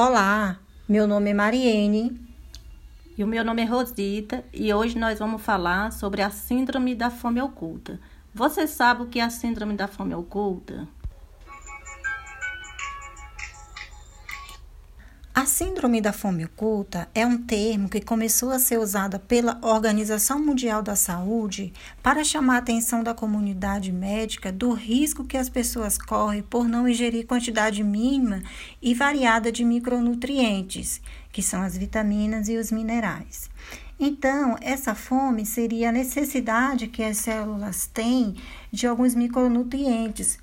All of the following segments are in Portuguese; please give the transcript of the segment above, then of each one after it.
Olá, meu nome é Mariene. E o meu nome é Rosita e hoje nós vamos falar sobre a Síndrome da Fome Oculta. Você sabe o que é a Síndrome da Fome Oculta? Síndrome da Fome Oculta é um termo que começou a ser usado pela Organização Mundial da Saúde para chamar a atenção da comunidade médica do risco que as pessoas correm por não ingerir quantidade mínima e variada de micronutrientes, que são as vitaminas e os minerais. Então, essa fome seria a necessidade que as células têm de alguns micronutrientes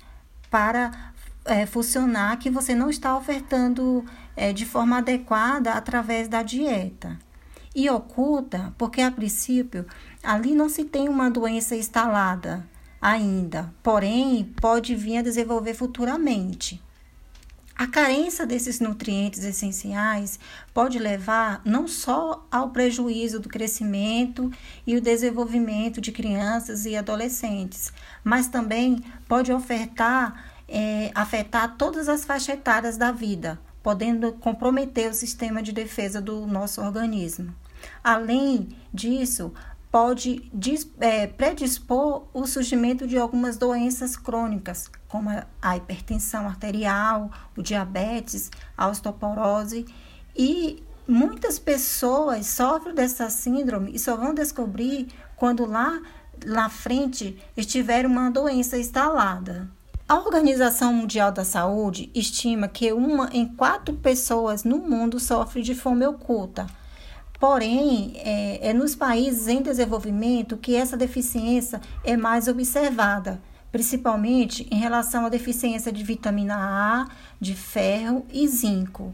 para é, funcionar que você não está ofertando é, de forma adequada através da dieta. E oculta, porque a princípio ali não se tem uma doença instalada ainda, porém pode vir a desenvolver futuramente. A carência desses nutrientes essenciais pode levar não só ao prejuízo do crescimento e o desenvolvimento de crianças e adolescentes, mas também pode ofertar, é, afetar todas as faixas etárias da vida, podendo comprometer o sistema de defesa do nosso organismo. Além disso, pode é, predispor o surgimento de algumas doenças crônicas, como a hipertensão arterial, o diabetes, a osteoporose e muitas pessoas sofrem dessa síndrome e só vão descobrir quando lá na frente estiver uma doença instalada. A Organização Mundial da Saúde estima que uma em quatro pessoas no mundo sofre de fome oculta. Porém, é, é nos países em desenvolvimento que essa deficiência é mais observada, principalmente em relação à deficiência de vitamina A, de ferro e zinco.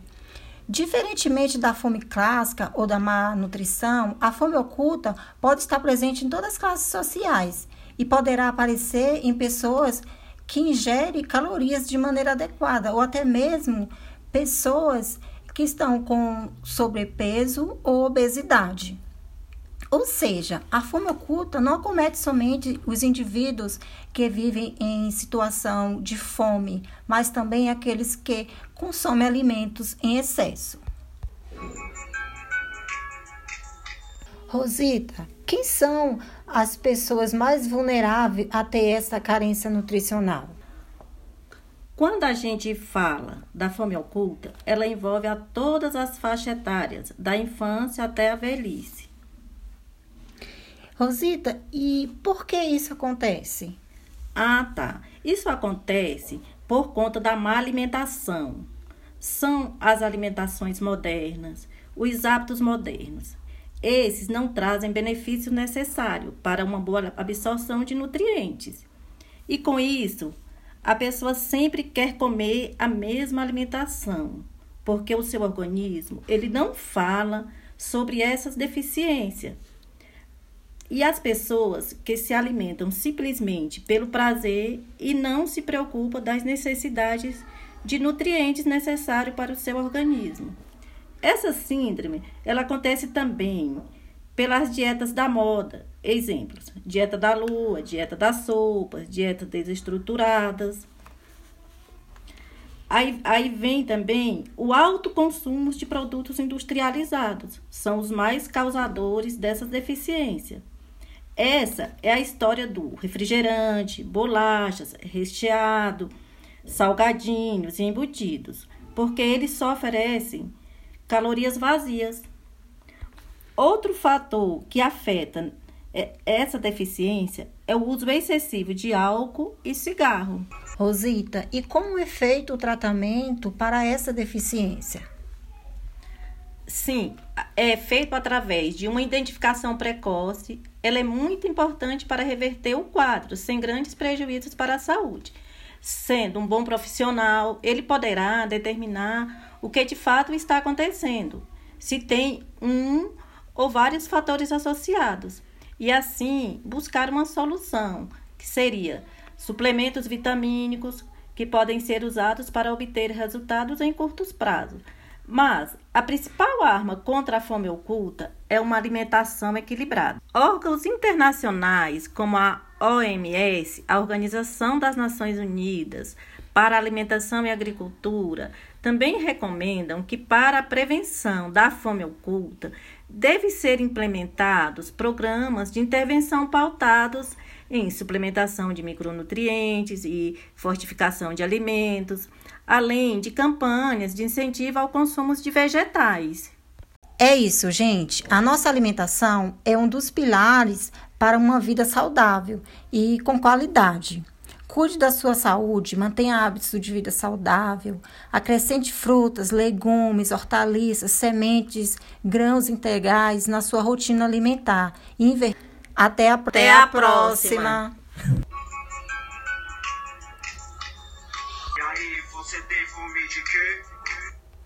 Diferentemente da fome clássica ou da má nutrição, a fome oculta pode estar presente em todas as classes sociais e poderá aparecer em pessoas que ingere calorias de maneira adequada, ou até mesmo pessoas que estão com sobrepeso ou obesidade. Ou seja, a fome oculta não acomete somente os indivíduos que vivem em situação de fome, mas também aqueles que consomem alimentos em excesso. Rosita, quem são as pessoas mais vulneráveis a ter essa carência nutricional? Quando a gente fala da fome oculta, ela envolve a todas as faixas etárias, da infância até a velhice. Rosita, e por que isso acontece? Ah, tá. Isso acontece por conta da má alimentação. São as alimentações modernas, os hábitos modernos. Esses não trazem benefício necessário para uma boa absorção de nutrientes. E com isso, a pessoa sempre quer comer a mesma alimentação, porque o seu organismo, ele não fala sobre essas deficiências. E as pessoas que se alimentam simplesmente pelo prazer e não se preocupam das necessidades de nutrientes necessários para o seu organismo. Essa síndrome, ela acontece também pelas dietas da moda. Exemplos: dieta da lua, dieta das sopas, dietas desestruturadas. Aí, aí vem também o alto consumo de produtos industrializados. São os mais causadores dessas deficiências. Essa é a história do refrigerante, bolachas, recheado, salgadinhos e embutidos, porque eles só oferecem calorias vazias. Outro fator que afeta é, essa deficiência é o uso excessivo de álcool e cigarro. Rosita, e como é feito o tratamento para essa deficiência? Sim, é feito através de uma identificação precoce. Ela é muito importante para reverter o quadro, sem grandes prejuízos para a saúde. Sendo um bom profissional, ele poderá determinar o que de fato está acontecendo, se tem um ou vários fatores associados, e assim buscar uma solução, que seria suplementos vitamínicos que podem ser usados para obter resultados em curtos prazos. Mas a principal arma contra a fome oculta é uma alimentação equilibrada. Órgãos internacionais, como a OMS, a Organização das Nações Unidas para a Alimentação e Agricultura, também recomendam que para a prevenção da fome oculta devem ser implementados programas de intervenção pautados em suplementação de micronutrientes e fortificação de alimentos, além de campanhas de incentivo ao consumo de vegetais. É isso, gente. A nossa alimentação é um dos pilares para uma vida saudável e com qualidade. Cuide da sua saúde, mantenha hábitos de vida saudável, acrescente frutas, legumes, hortaliças, sementes, grãos integrais na sua rotina alimentar. Inver... Até a, Até a próxima. E aí, você de quê?